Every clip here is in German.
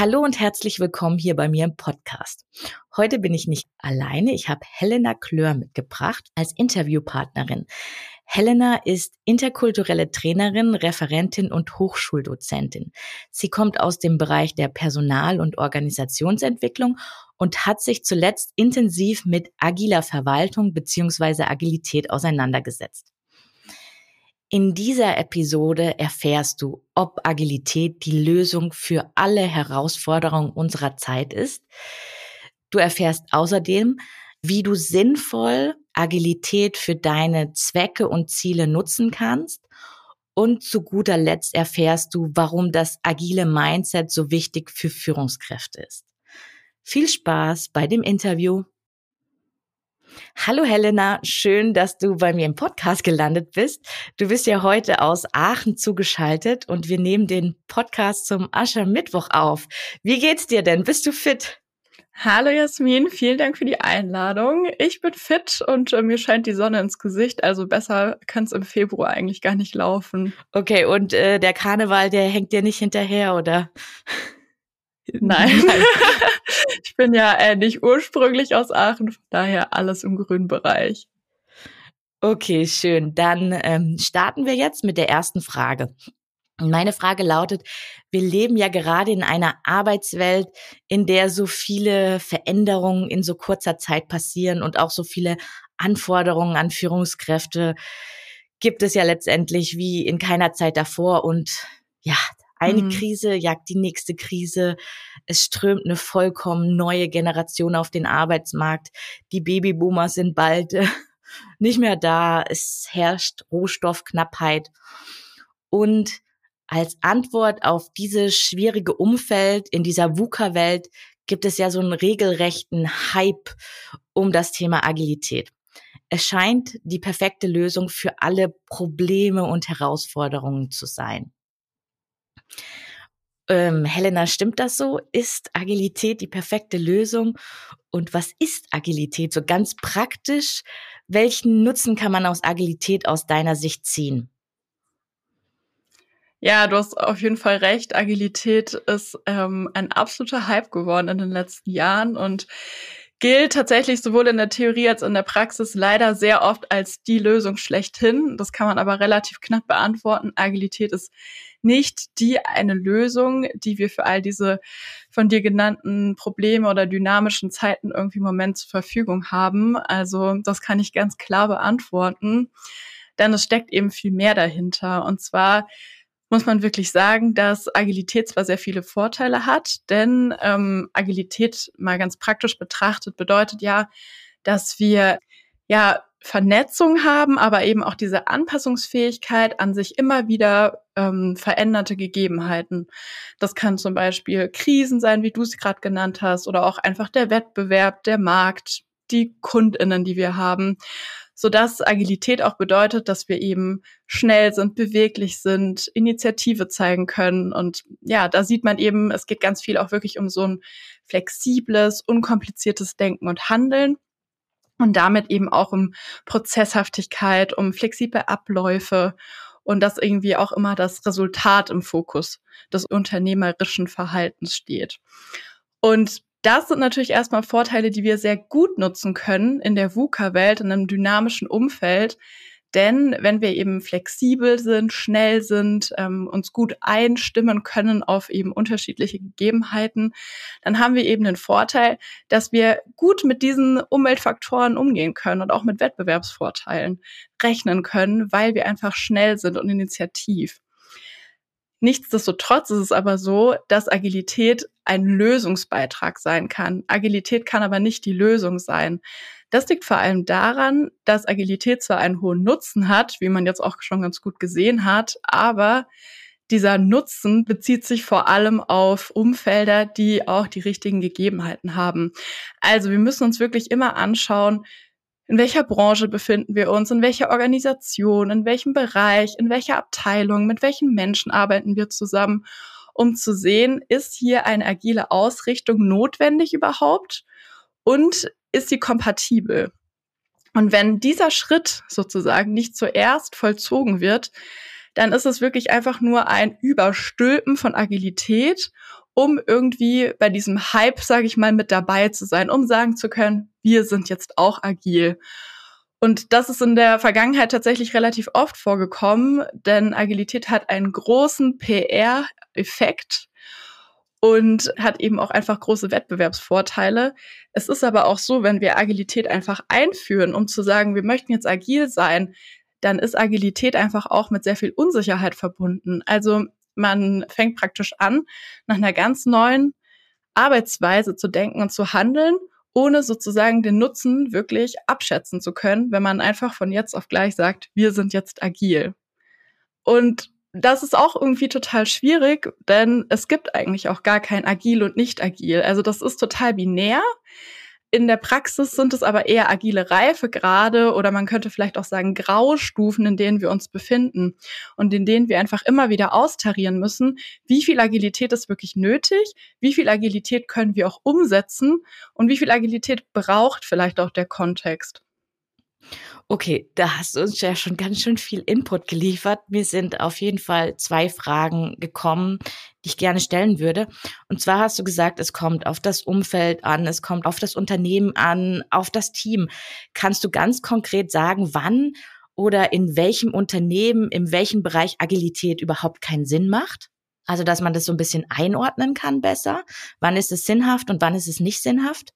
Hallo und herzlich willkommen hier bei mir im Podcast. Heute bin ich nicht alleine. Ich habe Helena Klör mitgebracht als Interviewpartnerin. Helena ist interkulturelle Trainerin, Referentin und Hochschuldozentin. Sie kommt aus dem Bereich der Personal- und Organisationsentwicklung und hat sich zuletzt intensiv mit agiler Verwaltung bzw. Agilität auseinandergesetzt. In dieser Episode erfährst du, ob Agilität die Lösung für alle Herausforderungen unserer Zeit ist. Du erfährst außerdem, wie du sinnvoll Agilität für deine Zwecke und Ziele nutzen kannst. Und zu guter Letzt erfährst du, warum das agile Mindset so wichtig für Führungskräfte ist. Viel Spaß bei dem Interview. Hallo Helena, schön, dass du bei mir im Podcast gelandet bist. Du bist ja heute aus Aachen zugeschaltet und wir nehmen den Podcast zum Aschermittwoch auf. Wie geht's dir denn? Bist du fit? Hallo Jasmin, vielen Dank für die Einladung. Ich bin fit und äh, mir scheint die Sonne ins Gesicht, also besser kann es im Februar eigentlich gar nicht laufen. Okay, und äh, der Karneval, der hängt dir nicht hinterher, oder? Nein. ich bin ja äh, nicht ursprünglich aus Aachen, von daher alles im grünen Bereich. Okay, schön. Dann ähm, starten wir jetzt mit der ersten Frage. Meine Frage lautet, wir leben ja gerade in einer Arbeitswelt, in der so viele Veränderungen in so kurzer Zeit passieren und auch so viele Anforderungen an Führungskräfte gibt es ja letztendlich wie in keiner Zeit davor. Und ja, eine mhm. Krise jagt die nächste Krise. Es strömt eine vollkommen neue Generation auf den Arbeitsmarkt. Die Babyboomer sind bald äh, nicht mehr da. Es herrscht Rohstoffknappheit. Und als Antwort auf dieses schwierige Umfeld in dieser VUCA-Welt gibt es ja so einen regelrechten Hype um das Thema Agilität. Es scheint die perfekte Lösung für alle Probleme und Herausforderungen zu sein. Ähm, Helena, stimmt das so? Ist Agilität die perfekte Lösung? Und was ist Agilität so ganz praktisch? Welchen Nutzen kann man aus Agilität aus deiner Sicht ziehen? Ja, du hast auf jeden Fall recht. Agilität ist ähm, ein absoluter Hype geworden in den letzten Jahren und gilt tatsächlich sowohl in der Theorie als in der Praxis leider sehr oft als die Lösung schlechthin. Das kann man aber relativ knapp beantworten. Agilität ist nicht die eine Lösung, die wir für all diese von dir genannten Probleme oder dynamischen Zeiten irgendwie im Moment zur Verfügung haben. Also das kann ich ganz klar beantworten, denn es steckt eben viel mehr dahinter. Und zwar muss man wirklich sagen, dass Agilität zwar sehr viele Vorteile hat, denn ähm, Agilität mal ganz praktisch betrachtet bedeutet ja, dass wir ja Vernetzung haben, aber eben auch diese Anpassungsfähigkeit an sich immer wieder ähm, veränderte Gegebenheiten. Das kann zum Beispiel Krisen sein, wie du es gerade genannt hast, oder auch einfach der Wettbewerb, der Markt, die Kundinnen, die wir haben, so dass Agilität auch bedeutet, dass wir eben schnell sind, beweglich sind, Initiative zeigen können. Und ja, da sieht man eben, es geht ganz viel auch wirklich um so ein flexibles, unkompliziertes Denken und Handeln und damit eben auch um Prozesshaftigkeit, um flexible Abläufe und dass irgendwie auch immer das Resultat im Fokus des unternehmerischen Verhaltens steht. Und das sind natürlich erstmal Vorteile, die wir sehr gut nutzen können in der VUCA-Welt, in einem dynamischen Umfeld, denn wenn wir eben flexibel sind, schnell sind, ähm, uns gut einstimmen können auf eben unterschiedliche Gegebenheiten, dann haben wir eben den Vorteil, dass wir gut mit diesen Umweltfaktoren umgehen können und auch mit Wettbewerbsvorteilen rechnen können, weil wir einfach schnell sind und initiativ. Nichtsdestotrotz ist es aber so, dass Agilität ein Lösungsbeitrag sein kann. Agilität kann aber nicht die Lösung sein. Das liegt vor allem daran, dass Agilität zwar einen hohen Nutzen hat, wie man jetzt auch schon ganz gut gesehen hat, aber dieser Nutzen bezieht sich vor allem auf Umfelder, die auch die richtigen Gegebenheiten haben. Also wir müssen uns wirklich immer anschauen, in welcher Branche befinden wir uns, in welcher Organisation, in welchem Bereich, in welcher Abteilung, mit welchen Menschen arbeiten wir zusammen, um zu sehen, ist hier eine agile Ausrichtung notwendig überhaupt und ist sie kompatibel? Und wenn dieser Schritt sozusagen nicht zuerst vollzogen wird, dann ist es wirklich einfach nur ein Überstülpen von Agilität, um irgendwie bei diesem Hype, sage ich mal, mit dabei zu sein, um sagen zu können, wir sind jetzt auch agil. Und das ist in der Vergangenheit tatsächlich relativ oft vorgekommen, denn Agilität hat einen großen PR-Effekt und hat eben auch einfach große Wettbewerbsvorteile. Es ist aber auch so, wenn wir Agilität einfach einführen, um zu sagen, wir möchten jetzt agil sein, dann ist Agilität einfach auch mit sehr viel Unsicherheit verbunden. Also man fängt praktisch an, nach einer ganz neuen Arbeitsweise zu denken und zu handeln, ohne sozusagen den Nutzen wirklich abschätzen zu können, wenn man einfach von jetzt auf gleich sagt, wir sind jetzt agil. Und das ist auch irgendwie total schwierig, denn es gibt eigentlich auch gar kein agil und nicht agil. Also das ist total binär. In der Praxis sind es aber eher agile Reifegrade oder man könnte vielleicht auch sagen Graustufen, in denen wir uns befinden und in denen wir einfach immer wieder austarieren müssen, wie viel Agilität ist wirklich nötig, wie viel Agilität können wir auch umsetzen und wie viel Agilität braucht vielleicht auch der Kontext. Okay, da hast du uns ja schon ganz schön viel Input geliefert. Mir sind auf jeden Fall zwei Fragen gekommen, die ich gerne stellen würde. Und zwar hast du gesagt, es kommt auf das Umfeld an, es kommt auf das Unternehmen an, auf das Team. Kannst du ganz konkret sagen, wann oder in welchem Unternehmen, in welchem Bereich Agilität überhaupt keinen Sinn macht? Also, dass man das so ein bisschen einordnen kann besser. Wann ist es sinnhaft und wann ist es nicht sinnhaft?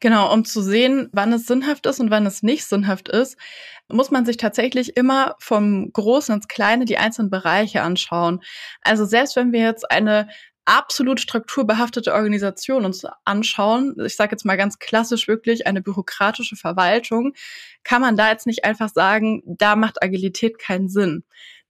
Genau, um zu sehen, wann es sinnhaft ist und wann es nicht sinnhaft ist, muss man sich tatsächlich immer vom Großen ins Kleine die einzelnen Bereiche anschauen. Also selbst wenn wir jetzt eine absolut strukturbehaftete Organisation uns anschauen, ich sage jetzt mal ganz klassisch wirklich eine bürokratische Verwaltung, kann man da jetzt nicht einfach sagen, da macht Agilität keinen Sinn.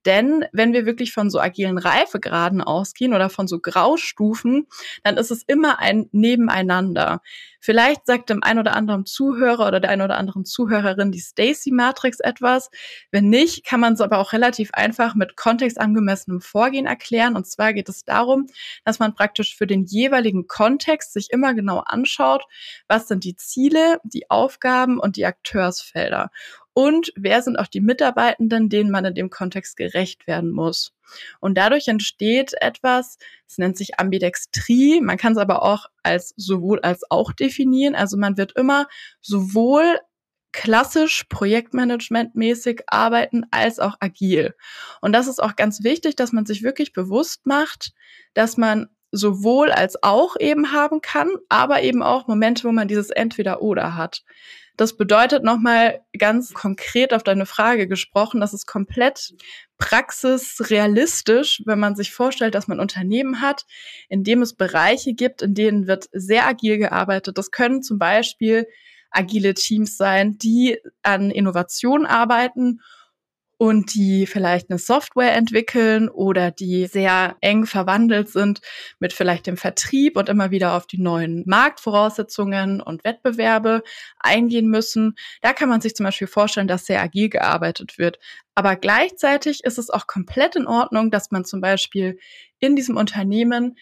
Denn wenn wir wirklich von so agilen Reifegraden ausgehen oder von so Graustufen, dann ist es immer ein Nebeneinander. Vielleicht sagt dem ein oder anderen Zuhörer oder der ein oder anderen Zuhörerin die Stacy-Matrix etwas. Wenn nicht, kann man es aber auch relativ einfach mit kontextangemessenem Vorgehen erklären. Und zwar geht es darum, dass man praktisch für den jeweiligen Kontext sich immer genau anschaut, was sind die Ziele, die Aufgaben und die Akteursfelder und wer sind auch die Mitarbeitenden, denen man in dem Kontext gerecht werden muss. Und dadurch entsteht etwas, es nennt sich Ambidextrie, man kann es aber auch als sowohl als auch definieren. Also man wird immer sowohl klassisch projektmanagementmäßig arbeiten als auch agil. Und das ist auch ganz wichtig, dass man sich wirklich bewusst macht, dass man sowohl als auch eben haben kann, aber eben auch Momente, wo man dieses entweder oder hat. Das bedeutet nochmal ganz konkret auf deine Frage gesprochen, dass es komplett praxisrealistisch, wenn man sich vorstellt, dass man Unternehmen hat, in dem es Bereiche gibt, in denen wird sehr agil gearbeitet. Das können zum Beispiel agile Teams sein, die an Innovation arbeiten und die vielleicht eine Software entwickeln oder die sehr eng verwandelt sind mit vielleicht dem Vertrieb und immer wieder auf die neuen Marktvoraussetzungen und Wettbewerbe eingehen müssen. Da kann man sich zum Beispiel vorstellen, dass sehr agil gearbeitet wird. Aber gleichzeitig ist es auch komplett in Ordnung, dass man zum Beispiel in diesem Unternehmen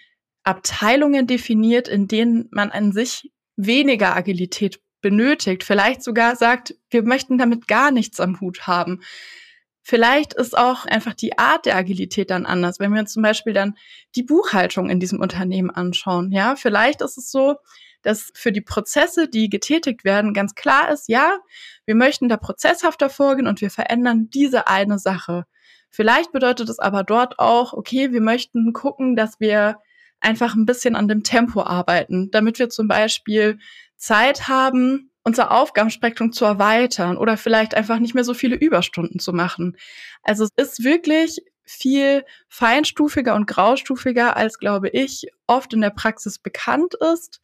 Abteilungen definiert, in denen man an sich weniger Agilität benötigt, vielleicht sogar sagt, wir möchten damit gar nichts am Hut haben. Vielleicht ist auch einfach die Art der Agilität dann anders. Wenn wir uns zum Beispiel dann die Buchhaltung in diesem Unternehmen anschauen, ja, vielleicht ist es so, dass für die Prozesse, die getätigt werden, ganz klar ist, ja, wir möchten da prozesshafter vorgehen und wir verändern diese eine Sache. Vielleicht bedeutet es aber dort auch, okay, wir möchten gucken, dass wir einfach ein bisschen an dem Tempo arbeiten, damit wir zum Beispiel Zeit haben, unser Aufgabenspektrum zu erweitern oder vielleicht einfach nicht mehr so viele Überstunden zu machen. Also es ist wirklich viel feinstufiger und graustufiger, als, glaube ich, oft in der Praxis bekannt ist.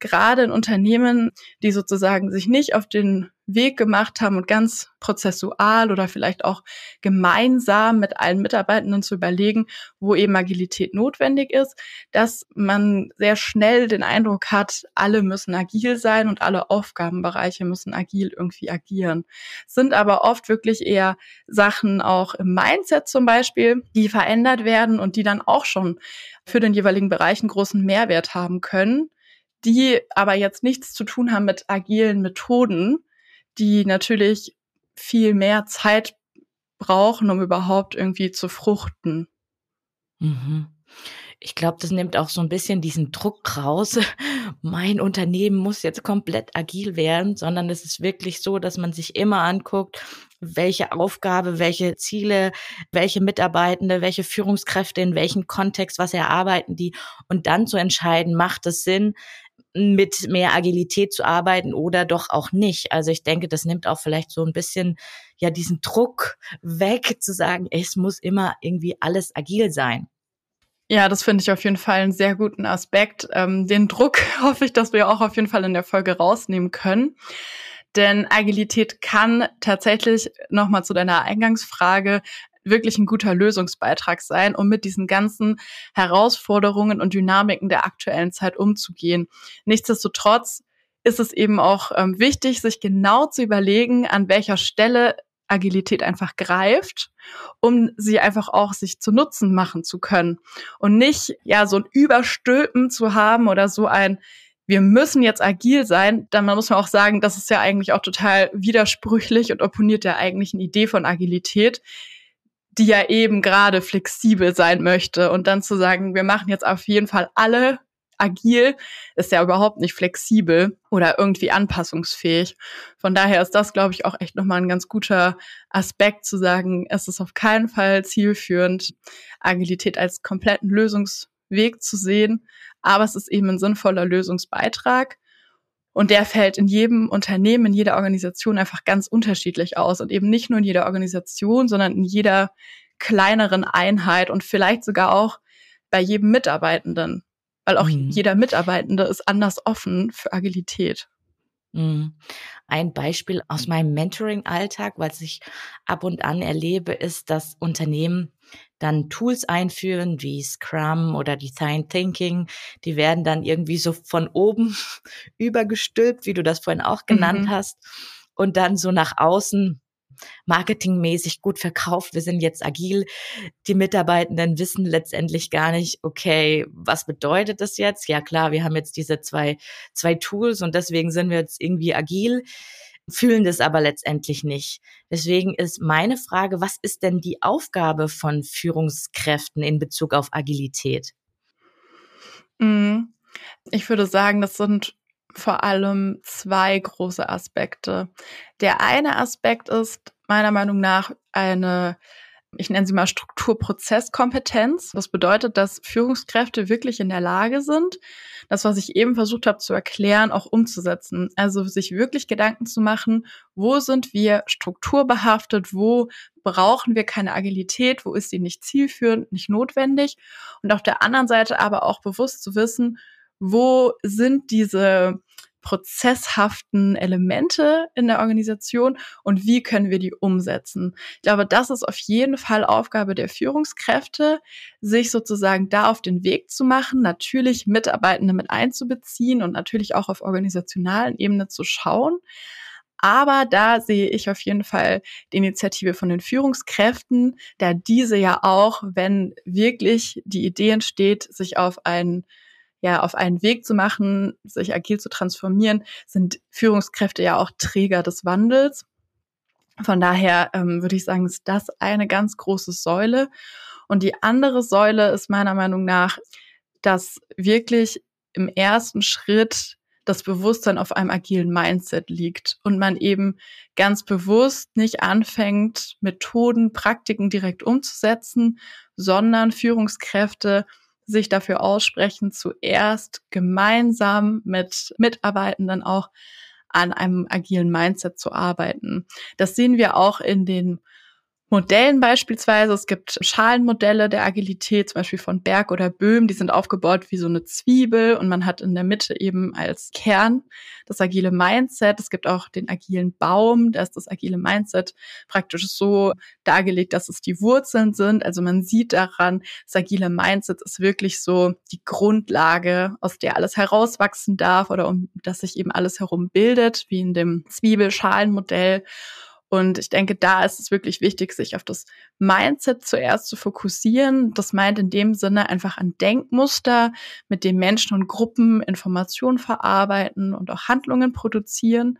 Gerade in Unternehmen, die sozusagen sich nicht auf den Weg gemacht haben und ganz prozessual oder vielleicht auch gemeinsam mit allen Mitarbeitenden zu überlegen, wo eben Agilität notwendig ist, dass man sehr schnell den Eindruck hat, alle müssen agil sein und alle Aufgabenbereiche müssen agil irgendwie agieren. Sind aber oft wirklich eher Sachen auch im Mindset zum Beispiel, die verändert werden und die dann auch schon für den jeweiligen Bereich einen großen Mehrwert haben können die aber jetzt nichts zu tun haben mit agilen Methoden, die natürlich viel mehr Zeit brauchen, um überhaupt irgendwie zu fruchten. Mhm. Ich glaube, das nimmt auch so ein bisschen diesen Druck raus. Mein Unternehmen muss jetzt komplett agil werden, sondern es ist wirklich so, dass man sich immer anguckt, welche Aufgabe, welche Ziele, welche Mitarbeitende, welche Führungskräfte in welchem Kontext, was erarbeiten die und dann zu entscheiden, macht es Sinn, mit mehr Agilität zu arbeiten oder doch auch nicht. Also ich denke, das nimmt auch vielleicht so ein bisschen ja diesen Druck weg zu sagen, es muss immer irgendwie alles agil sein. Ja, das finde ich auf jeden Fall einen sehr guten Aspekt. Ähm, den Druck hoffe ich, dass wir auch auf jeden Fall in der Folge rausnehmen können. Denn Agilität kann tatsächlich nochmal zu deiner Eingangsfrage wirklich ein guter Lösungsbeitrag sein, um mit diesen ganzen Herausforderungen und Dynamiken der aktuellen Zeit umzugehen. Nichtsdestotrotz ist es eben auch ähm, wichtig, sich genau zu überlegen, an welcher Stelle Agilität einfach greift, um sie einfach auch sich zu Nutzen machen zu können. Und nicht ja so ein Überstülpen zu haben oder so ein wir müssen jetzt agil sein, dann muss man auch sagen, das ist ja eigentlich auch total widersprüchlich und opponiert der eigentlichen Idee von Agilität, die ja eben gerade flexibel sein möchte. Und dann zu sagen, wir machen jetzt auf jeden Fall alle agil, ist ja überhaupt nicht flexibel oder irgendwie anpassungsfähig. Von daher ist das, glaube ich, auch echt nochmal ein ganz guter Aspekt zu sagen, es ist auf keinen Fall zielführend, Agilität als kompletten Lösungsweg zu sehen, aber es ist eben ein sinnvoller Lösungsbeitrag. Und der fällt in jedem Unternehmen, in jeder Organisation einfach ganz unterschiedlich aus. Und eben nicht nur in jeder Organisation, sondern in jeder kleineren Einheit und vielleicht sogar auch bei jedem Mitarbeitenden. Weil auch mhm. jeder Mitarbeitende ist anders offen für Agilität. Mhm. Ein Beispiel aus meinem Mentoring-Alltag, was ich ab und an erlebe, ist, dass Unternehmen dann Tools einführen wie Scrum oder Design Thinking. Die werden dann irgendwie so von oben übergestülpt, wie du das vorhin auch genannt mhm. hast. Und dann so nach außen marketingmäßig gut verkauft. Wir sind jetzt agil. Die Mitarbeitenden wissen letztendlich gar nicht, okay, was bedeutet das jetzt? Ja klar, wir haben jetzt diese zwei, zwei Tools und deswegen sind wir jetzt irgendwie agil fühlen das aber letztendlich nicht. Deswegen ist meine Frage, was ist denn die Aufgabe von Führungskräften in Bezug auf Agilität? Mhm. Ich würde sagen, das sind vor allem zwei große Aspekte. Der eine Aspekt ist meiner Meinung nach eine ich nenne sie mal Strukturprozesskompetenz. Das bedeutet, dass Führungskräfte wirklich in der Lage sind, das, was ich eben versucht habe zu erklären, auch umzusetzen. Also sich wirklich Gedanken zu machen, wo sind wir strukturbehaftet, wo brauchen wir keine Agilität, wo ist sie nicht zielführend, nicht notwendig. Und auf der anderen Seite aber auch bewusst zu wissen, wo sind diese prozesshaften Elemente in der Organisation und wie können wir die umsetzen. Ich glaube, das ist auf jeden Fall Aufgabe der Führungskräfte, sich sozusagen da auf den Weg zu machen, natürlich Mitarbeitende mit einzubeziehen und natürlich auch auf organisationalen Ebene zu schauen. Aber da sehe ich auf jeden Fall die Initiative von den Führungskräften, da diese ja auch, wenn wirklich die Idee entsteht, sich auf einen ja auf einen Weg zu machen, sich agil zu transformieren, sind Führungskräfte ja auch Träger des Wandels. Von daher ähm, würde ich sagen, ist das eine ganz große Säule. Und die andere Säule ist meiner Meinung nach, dass wirklich im ersten Schritt das Bewusstsein auf einem agilen Mindset liegt und man eben ganz bewusst nicht anfängt, Methoden, Praktiken direkt umzusetzen, sondern Führungskräfte sich dafür aussprechen, zuerst gemeinsam mit Mitarbeitenden auch an einem agilen Mindset zu arbeiten. Das sehen wir auch in den Modellen beispielsweise. Es gibt Schalenmodelle der Agilität, zum Beispiel von Berg oder Böhm. Die sind aufgebaut wie so eine Zwiebel und man hat in der Mitte eben als Kern das agile Mindset. Es gibt auch den agilen Baum. Da ist das agile Mindset praktisch so dargelegt, dass es die Wurzeln sind. Also man sieht daran, das agile Mindset ist wirklich so die Grundlage, aus der alles herauswachsen darf oder um das sich eben alles herum bildet, wie in dem Zwiebelschalenmodell. Und ich denke, da ist es wirklich wichtig, sich auf das Mindset zuerst zu fokussieren. Das meint in dem Sinne einfach ein Denkmuster, mit dem Menschen und Gruppen Informationen verarbeiten und auch Handlungen produzieren.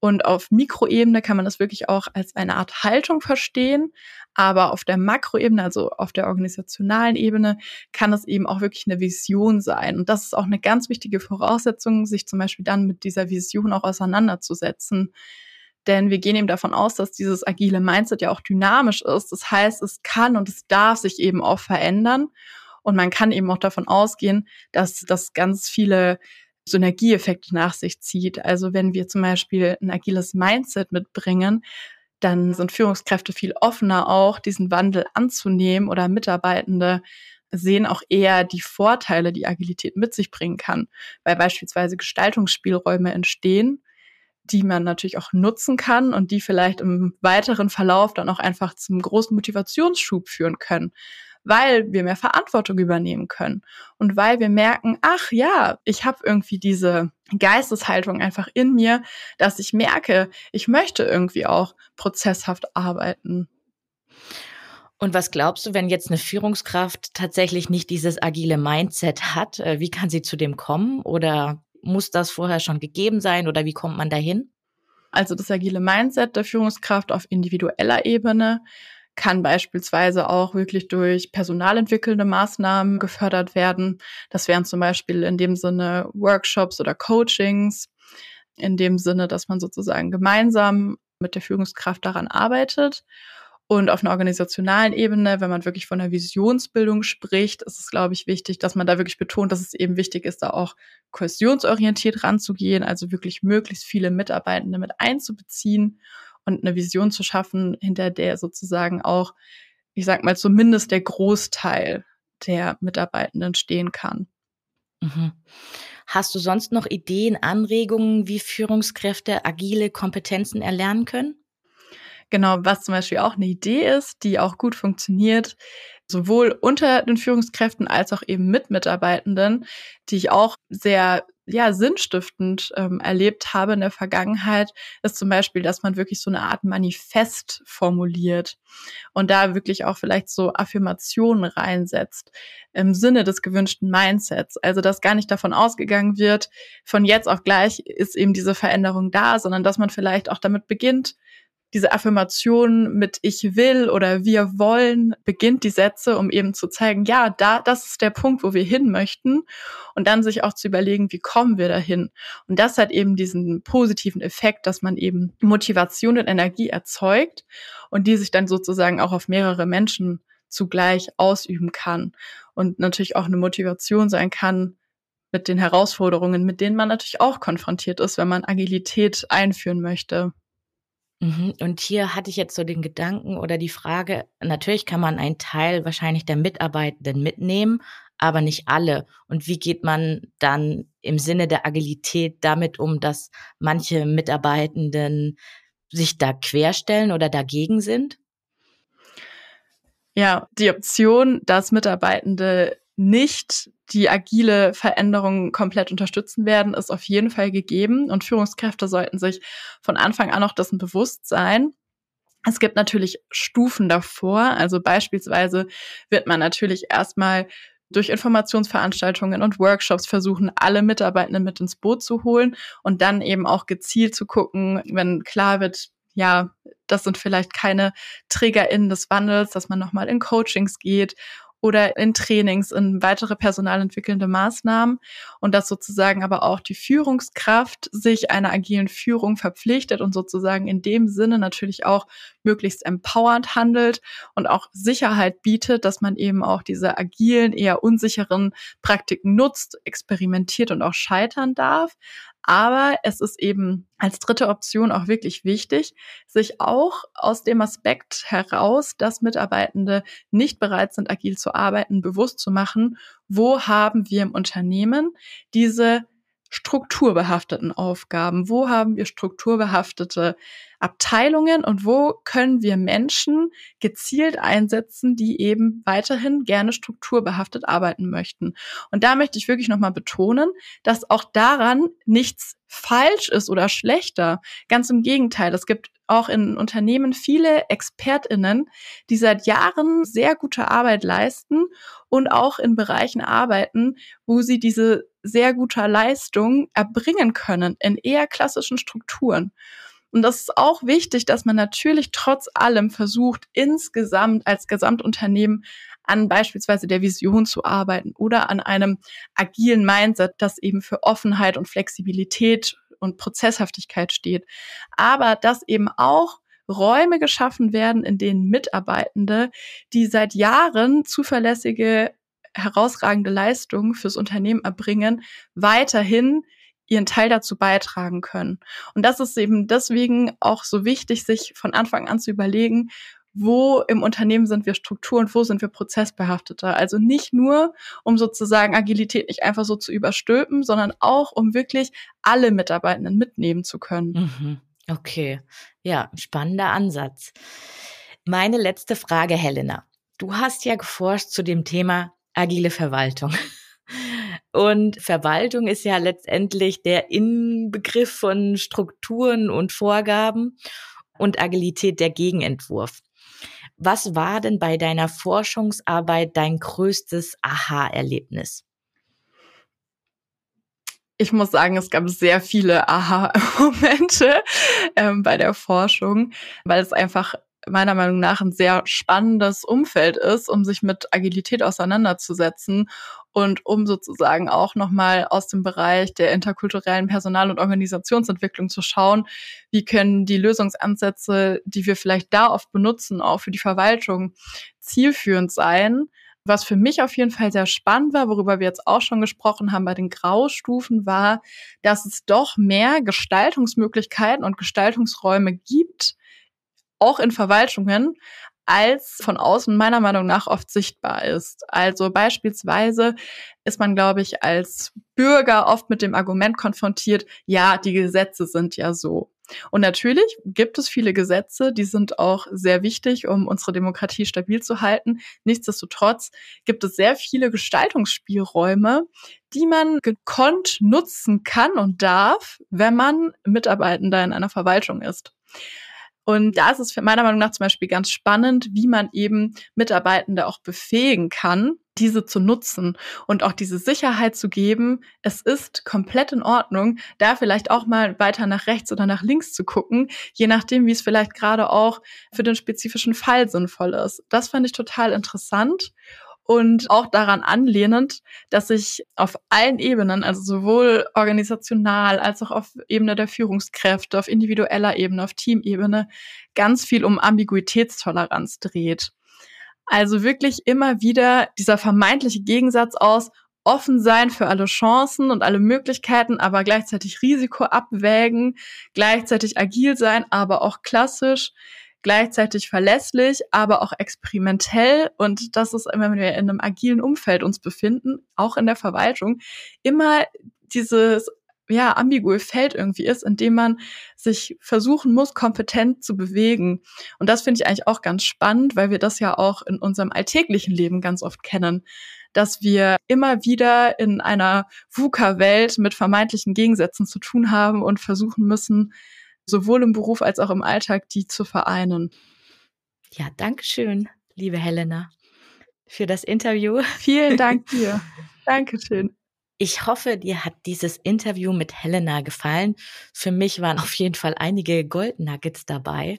Und auf Mikroebene kann man das wirklich auch als eine Art Haltung verstehen. Aber auf der Makroebene, also auf der organisationalen Ebene, kann es eben auch wirklich eine Vision sein. Und das ist auch eine ganz wichtige Voraussetzung, sich zum Beispiel dann mit dieser Vision auch auseinanderzusetzen. Denn wir gehen eben davon aus, dass dieses agile Mindset ja auch dynamisch ist. Das heißt, es kann und es darf sich eben auch verändern. Und man kann eben auch davon ausgehen, dass das ganz viele Synergieeffekte nach sich zieht. Also wenn wir zum Beispiel ein agiles Mindset mitbringen, dann sind Führungskräfte viel offener auch, diesen Wandel anzunehmen oder Mitarbeitende sehen auch eher die Vorteile, die Agilität mit sich bringen kann, weil beispielsweise Gestaltungsspielräume entstehen, die man natürlich auch nutzen kann und die vielleicht im weiteren Verlauf dann auch einfach zum großen Motivationsschub führen können, weil wir mehr Verantwortung übernehmen können und weil wir merken, ach ja, ich habe irgendwie diese Geisteshaltung einfach in mir, dass ich merke, ich möchte irgendwie auch prozesshaft arbeiten. Und was glaubst du, wenn jetzt eine Führungskraft tatsächlich nicht dieses agile Mindset hat, äh, wie kann sie zu dem kommen oder muss das vorher schon gegeben sein oder wie kommt man dahin? Also das agile Mindset der Führungskraft auf individueller Ebene kann beispielsweise auch wirklich durch personalentwickelnde Maßnahmen gefördert werden. Das wären zum Beispiel in dem Sinne Workshops oder Coachings, in dem Sinne, dass man sozusagen gemeinsam mit der Führungskraft daran arbeitet. Und auf einer organisationalen Ebene, wenn man wirklich von einer Visionsbildung spricht, ist es, glaube ich, wichtig, dass man da wirklich betont, dass es eben wichtig ist, da auch kohäsionsorientiert ranzugehen, also wirklich möglichst viele Mitarbeitende mit einzubeziehen und eine Vision zu schaffen, hinter der sozusagen auch, ich sag mal, zumindest der Großteil der Mitarbeitenden stehen kann. Mhm. Hast du sonst noch Ideen, Anregungen, wie Führungskräfte agile Kompetenzen erlernen können? Genau, was zum Beispiel auch eine Idee ist, die auch gut funktioniert, sowohl unter den Führungskräften als auch eben mit Mitarbeitenden, die ich auch sehr ja, sinnstiftend ähm, erlebt habe in der Vergangenheit, ist zum Beispiel, dass man wirklich so eine Art Manifest formuliert und da wirklich auch vielleicht so Affirmationen reinsetzt im Sinne des gewünschten Mindsets. Also, dass gar nicht davon ausgegangen wird, von jetzt auf gleich ist eben diese Veränderung da, sondern dass man vielleicht auch damit beginnt, diese Affirmation mit ich will oder wir wollen beginnt die Sätze, um eben zu zeigen, ja, da, das ist der Punkt, wo wir hin möchten und dann sich auch zu überlegen, wie kommen wir dahin? Und das hat eben diesen positiven Effekt, dass man eben Motivation und Energie erzeugt und die sich dann sozusagen auch auf mehrere Menschen zugleich ausüben kann und natürlich auch eine Motivation sein kann, mit den Herausforderungen, mit denen man natürlich auch konfrontiert ist, wenn man Agilität einführen möchte. Mhm. Und hier hatte ich jetzt so den Gedanken oder die Frage, natürlich kann man einen Teil wahrscheinlich der Mitarbeitenden mitnehmen, aber nicht alle. Und wie geht man dann im Sinne der Agilität damit um, dass manche Mitarbeitenden sich da querstellen oder dagegen sind? Ja, die Option, dass Mitarbeitende nicht die agile Veränderung komplett unterstützen werden, ist auf jeden Fall gegeben. Und Führungskräfte sollten sich von Anfang an auch dessen bewusst sein. Es gibt natürlich Stufen davor. Also beispielsweise wird man natürlich erstmal durch Informationsveranstaltungen und Workshops versuchen, alle Mitarbeitenden mit ins Boot zu holen und dann eben auch gezielt zu gucken, wenn klar wird, ja, das sind vielleicht keine TrägerInnen des Wandels, dass man nochmal in Coachings geht oder in Trainings, in weitere personalentwickelnde Maßnahmen und dass sozusagen aber auch die Führungskraft sich einer agilen Führung verpflichtet und sozusagen in dem Sinne natürlich auch möglichst empowernd handelt und auch Sicherheit bietet, dass man eben auch diese agilen, eher unsicheren Praktiken nutzt, experimentiert und auch scheitern darf. Aber es ist eben als dritte Option auch wirklich wichtig, sich auch aus dem Aspekt heraus, dass Mitarbeitende nicht bereit sind, agil zu arbeiten, bewusst zu machen, wo haben wir im Unternehmen diese strukturbehafteten Aufgaben? Wo haben wir strukturbehaftete Abteilungen und wo können wir Menschen gezielt einsetzen, die eben weiterhin gerne strukturbehaftet arbeiten möchten? Und da möchte ich wirklich nochmal betonen, dass auch daran nichts falsch ist oder schlechter. Ganz im Gegenteil. Es gibt auch in Unternehmen viele ExpertInnen, die seit Jahren sehr gute Arbeit leisten und auch in Bereichen arbeiten, wo sie diese sehr guter Leistung erbringen können in eher klassischen Strukturen. Und das ist auch wichtig, dass man natürlich trotz allem versucht, insgesamt als Gesamtunternehmen an beispielsweise der Vision zu arbeiten oder an einem agilen Mindset, das eben für Offenheit und Flexibilität und Prozesshaftigkeit steht. Aber dass eben auch Räume geschaffen werden, in denen Mitarbeitende, die seit Jahren zuverlässige herausragende Leistungen fürs Unternehmen erbringen, weiterhin ihren Teil dazu beitragen können. Und das ist eben deswegen auch so wichtig, sich von Anfang an zu überlegen, wo im Unternehmen sind wir Struktur und wo sind wir prozessbehafteter. Also nicht nur, um sozusagen Agilität nicht einfach so zu überstülpen, sondern auch, um wirklich alle Mitarbeitenden mitnehmen zu können. Mhm. Okay, ja, spannender Ansatz. Meine letzte Frage, Helena. Du hast ja geforscht zu dem Thema agile Verwaltung. Und Verwaltung ist ja letztendlich der Inbegriff von Strukturen und Vorgaben und Agilität der Gegenentwurf. Was war denn bei deiner Forschungsarbeit dein größtes Aha-Erlebnis? Ich muss sagen, es gab sehr viele Aha-Momente ähm, bei der Forschung, weil es einfach meiner Meinung nach ein sehr spannendes Umfeld ist, um sich mit Agilität auseinanderzusetzen und um sozusagen auch nochmal aus dem Bereich der interkulturellen Personal- und Organisationsentwicklung zu schauen, wie können die Lösungsansätze, die wir vielleicht da oft benutzen, auch für die Verwaltung zielführend sein. Was für mich auf jeden Fall sehr spannend war, worüber wir jetzt auch schon gesprochen haben bei den Graustufen, war, dass es doch mehr Gestaltungsmöglichkeiten und Gestaltungsräume gibt, auch in Verwaltungen, als von außen meiner Meinung nach oft sichtbar ist. Also beispielsweise ist man, glaube ich, als Bürger oft mit dem Argument konfrontiert, ja, die Gesetze sind ja so. Und natürlich gibt es viele Gesetze, die sind auch sehr wichtig, um unsere Demokratie stabil zu halten. Nichtsdestotrotz gibt es sehr viele Gestaltungsspielräume, die man gekonnt nutzen kann und darf, wenn man Mitarbeitender in einer Verwaltung ist. Und da ist es meiner Meinung nach zum Beispiel ganz spannend, wie man eben Mitarbeitende auch befähigen kann, diese zu nutzen und auch diese Sicherheit zu geben, es ist komplett in Ordnung, da vielleicht auch mal weiter nach rechts oder nach links zu gucken, je nachdem, wie es vielleicht gerade auch für den spezifischen Fall sinnvoll ist. Das fand ich total interessant und auch daran anlehnend, dass sich auf allen Ebenen, also sowohl organisational als auch auf Ebene der Führungskräfte, auf individueller Ebene, auf Teamebene, ganz viel um Ambiguitätstoleranz dreht. Also wirklich immer wieder dieser vermeintliche Gegensatz aus offen sein für alle Chancen und alle Möglichkeiten, aber gleichzeitig Risiko abwägen, gleichzeitig agil sein, aber auch klassisch gleichzeitig verlässlich, aber auch experimentell. Und das ist, wenn wir in einem agilen Umfeld uns befinden, auch in der Verwaltung, immer dieses ja, ambigue Feld irgendwie ist, in dem man sich versuchen muss, kompetent zu bewegen. Und das finde ich eigentlich auch ganz spannend, weil wir das ja auch in unserem alltäglichen Leben ganz oft kennen, dass wir immer wieder in einer VUCA-Welt mit vermeintlichen Gegensätzen zu tun haben und versuchen müssen, sowohl im Beruf als auch im Alltag, die zu vereinen. Ja, danke schön, liebe Helena, für das Interview. Vielen Dank dir. Dankeschön. Ich hoffe, dir hat dieses Interview mit Helena gefallen. Für mich waren auf jeden Fall einige Gold Nuggets dabei.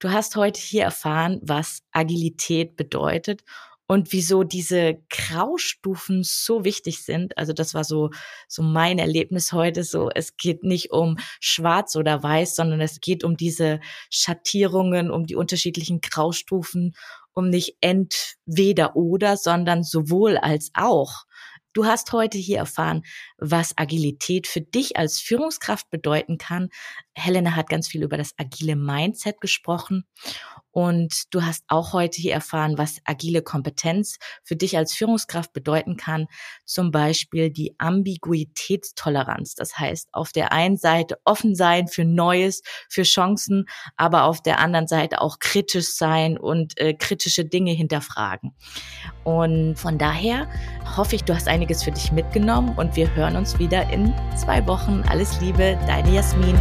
Du hast heute hier erfahren, was Agilität bedeutet und wieso diese Graustufen so wichtig sind. Also das war so, so mein Erlebnis heute. So, es geht nicht um schwarz oder weiß, sondern es geht um diese Schattierungen, um die unterschiedlichen Graustufen, um nicht entweder oder, sondern sowohl als auch. Du hast heute hier erfahren, was Agilität für dich als Führungskraft bedeuten kann. Helena hat ganz viel über das agile Mindset gesprochen und du hast auch heute hier erfahren, was agile Kompetenz für dich als Führungskraft bedeuten kann. Zum Beispiel die Ambiguitätstoleranz. Das heißt, auf der einen Seite offen sein für Neues, für Chancen, aber auf der anderen Seite auch kritisch sein und äh, kritische Dinge hinterfragen. Und von daher hoffe ich, du hast einiges für dich mitgenommen und wir hören uns wieder in zwei Wochen. Alles Liebe, deine Jasmin.